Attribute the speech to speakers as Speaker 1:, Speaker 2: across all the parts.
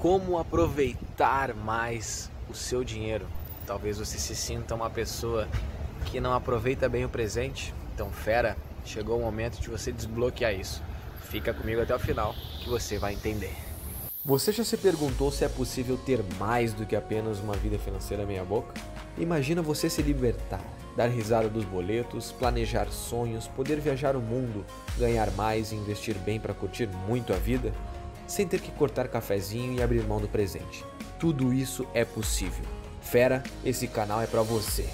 Speaker 1: como aproveitar mais o seu dinheiro. Talvez você se sinta uma pessoa que não aproveita bem o presente. Então, fera, chegou o momento de você desbloquear isso. Fica comigo até o final que você vai entender. Você já se perguntou se é possível ter mais do que apenas uma vida financeira meia-boca? Imagina você se libertar, dar risada dos boletos, planejar sonhos, poder viajar o mundo, ganhar mais e investir bem para curtir muito a vida, sem ter que cortar cafezinho e abrir mão do presente. Tudo isso é possível. Fera, esse canal é para você.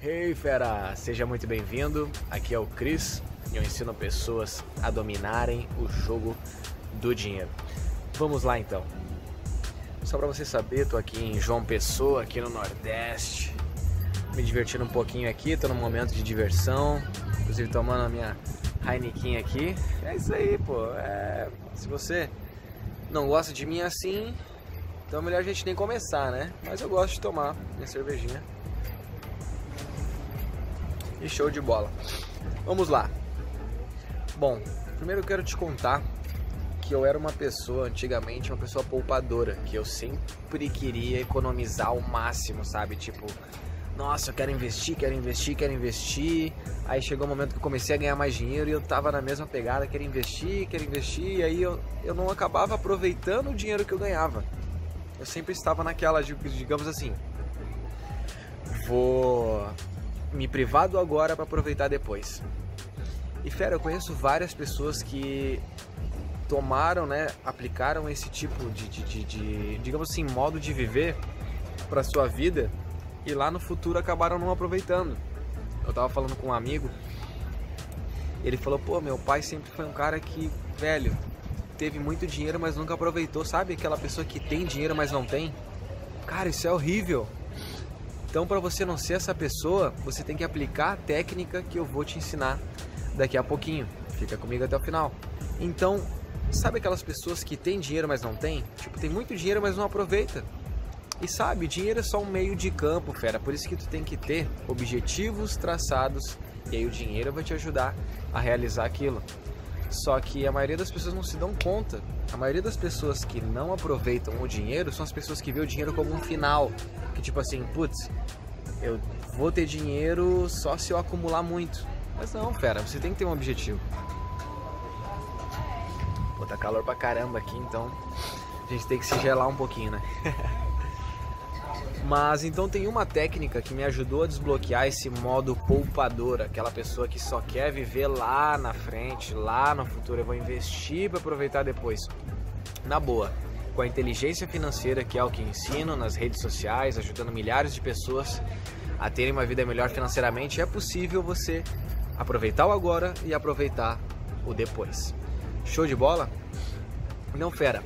Speaker 1: Hey fera, seja muito bem-vindo. Aqui é o Cris e eu ensino pessoas a dominarem o jogo do dinheiro. Vamos lá então. Só para você saber, tô aqui em João Pessoa, aqui no Nordeste, me divertindo um pouquinho aqui, tô num momento de diversão, inclusive tomando a minha Heineken aqui. É isso aí, pô. É... Se você não gosta de mim assim, então é melhor a gente nem começar, né? Mas eu gosto de tomar minha cervejinha. E show de bola. Vamos lá. Bom, primeiro eu quero te contar que eu era uma pessoa, antigamente, uma pessoa poupadora, que eu sempre queria economizar ao máximo, sabe? Tipo, nossa, eu quero investir, quero investir, quero investir. Aí chegou o um momento que eu comecei a ganhar mais dinheiro e eu tava na mesma pegada, quero investir, quero investir, e aí eu, eu não acabava aproveitando o dinheiro que eu ganhava. Eu sempre estava naquela, digamos assim, vou me privar do agora para aproveitar depois. E fera, eu conheço várias pessoas que tomaram, né, aplicaram esse tipo de, de, de, de digamos assim, modo de viver para sua vida e lá no futuro acabaram não aproveitando. Eu tava falando com um amigo, ele falou: pô, meu pai sempre foi um cara que, velho, teve muito dinheiro, mas nunca aproveitou. Sabe aquela pessoa que tem dinheiro, mas não tem? Cara, isso é horrível. Então, para você não ser essa pessoa, você tem que aplicar a técnica que eu vou te ensinar daqui a pouquinho. Fica comigo até o final. Então, Sabe aquelas pessoas que têm dinheiro, mas não têm? Tipo, tem muito dinheiro, mas não aproveita. E sabe, dinheiro é só um meio de campo, fera. Por isso que tu tem que ter objetivos traçados e aí o dinheiro vai te ajudar a realizar aquilo. Só que a maioria das pessoas não se dão conta. A maioria das pessoas que não aproveitam o dinheiro são as pessoas que vê o dinheiro como um final. Que tipo assim, putz, eu vou ter dinheiro só se eu acumular muito. Mas não, fera, você tem que ter um objetivo tá calor pra caramba aqui, então a gente tem que se gelar um pouquinho, né? Mas então tem uma técnica que me ajudou a desbloquear esse modo poupador, aquela pessoa que só quer viver lá na frente, lá no futuro, eu vou investir para aproveitar depois. Na boa, com a inteligência financeira que é o que ensino nas redes sociais, ajudando milhares de pessoas a terem uma vida melhor financeiramente, é possível você aproveitar o agora e aproveitar o depois. Show de bola? Não, fera.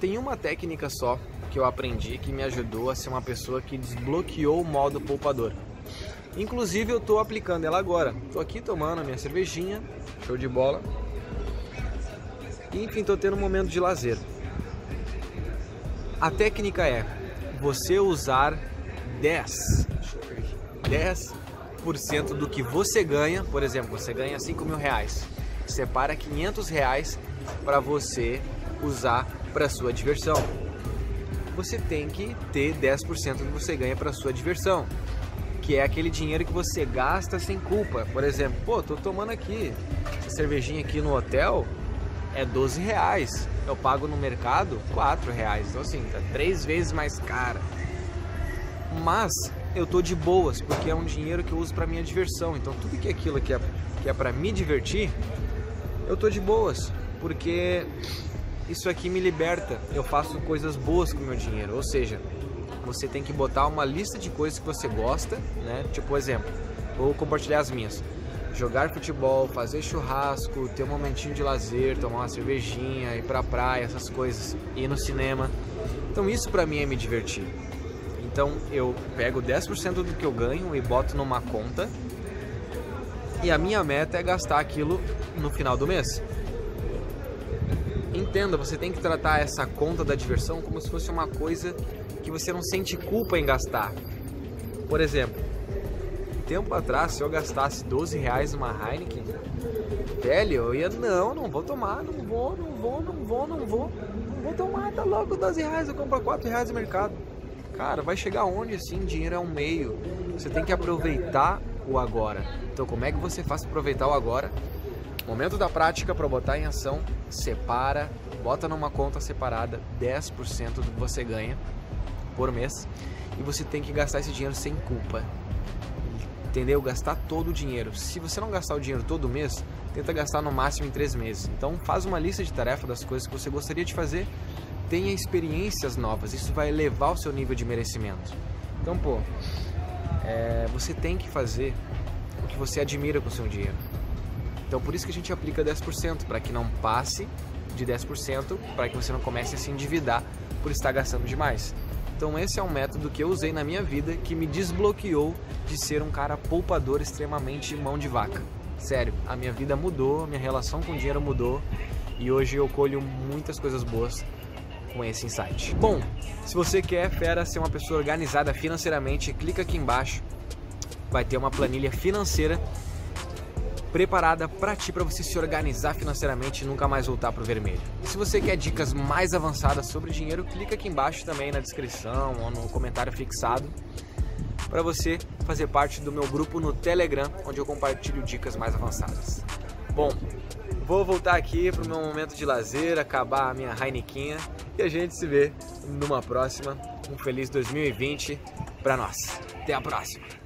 Speaker 1: Tem uma técnica só que eu aprendi que me ajudou a ser uma pessoa que desbloqueou o modo poupador. Inclusive eu estou aplicando ela agora. Estou aqui tomando a minha cervejinha, show de bola. E, enfim, estou tendo um momento de lazer. A técnica é você usar 10, 10% do que você ganha, por exemplo, você ganha 5 mil reais, separa 500 reais para você usar para sua diversão. Você tem que ter 10% do que você ganha para sua diversão, que é aquele dinheiro que você gasta sem culpa. Por exemplo, pô, tô tomando aqui essa cervejinha aqui no hotel é 12 reais. Eu pago no mercado 4 reais. Então assim, tá três vezes mais cara. Mas eu tô de boas, porque é um dinheiro que eu uso para minha diversão. Então tudo que é aquilo que é, que é para me divertir, eu tô de boas. Porque isso aqui me liberta. Eu faço coisas boas com o meu dinheiro. Ou seja, você tem que botar uma lista de coisas que você gosta, né? Tipo, exemplo, vou compartilhar as minhas. Jogar futebol, fazer churrasco, ter um momentinho de lazer, tomar uma cervejinha, ir pra praia, essas coisas, ir no cinema. Então isso para mim é me divertir. Então eu pego 10% do que eu ganho e boto numa conta. E a minha meta é gastar aquilo no final do mês entenda, você tem que tratar essa conta da diversão como se fosse uma coisa que você não sente culpa em gastar. Por exemplo, tempo atrás, se eu gastasse 12 reais numa Heineken, velho, eu ia, não, não vou tomar, não vou, não vou, não vou, não vou, não Vou tomar, tá louco, 12 reais, eu compro 4 reais no mercado. Cara, vai chegar onde assim? Dinheiro é um meio. Você tem que aproveitar o agora. Então, como é que você faz para aproveitar o agora? Momento da prática para botar em ação, separa, bota numa conta separada 10% do que você ganha por mês e você tem que gastar esse dinheiro sem culpa. Entendeu? Gastar todo o dinheiro. Se você não gastar o dinheiro todo mês, tenta gastar no máximo em três meses. Então faz uma lista de tarefas das coisas que você gostaria de fazer, tenha experiências novas. Isso vai elevar o seu nível de merecimento. Então, pô, é, você tem que fazer o que você admira com o seu dinheiro. Então por isso que a gente aplica 10%, para que não passe de 10%, para que você não comece a se endividar por estar gastando demais. Então esse é um método que eu usei na minha vida que me desbloqueou de ser um cara poupador extremamente mão de vaca. Sério, a minha vida mudou, a minha relação com o dinheiro mudou e hoje eu colho muitas coisas boas com esse insight. Bom, se você quer, fera, ser uma pessoa organizada financeiramente, clica aqui embaixo. Vai ter uma planilha financeira preparada para ti para você se organizar financeiramente e nunca mais voltar para o vermelho. E se você quer dicas mais avançadas sobre dinheiro, clica aqui embaixo também na descrição ou no comentário fixado para você fazer parte do meu grupo no Telegram, onde eu compartilho dicas mais avançadas. Bom, vou voltar aqui para o meu momento de lazer, acabar a minha Heinequinha e a gente se vê numa próxima. Um feliz 2020 para nós. Até a próxima!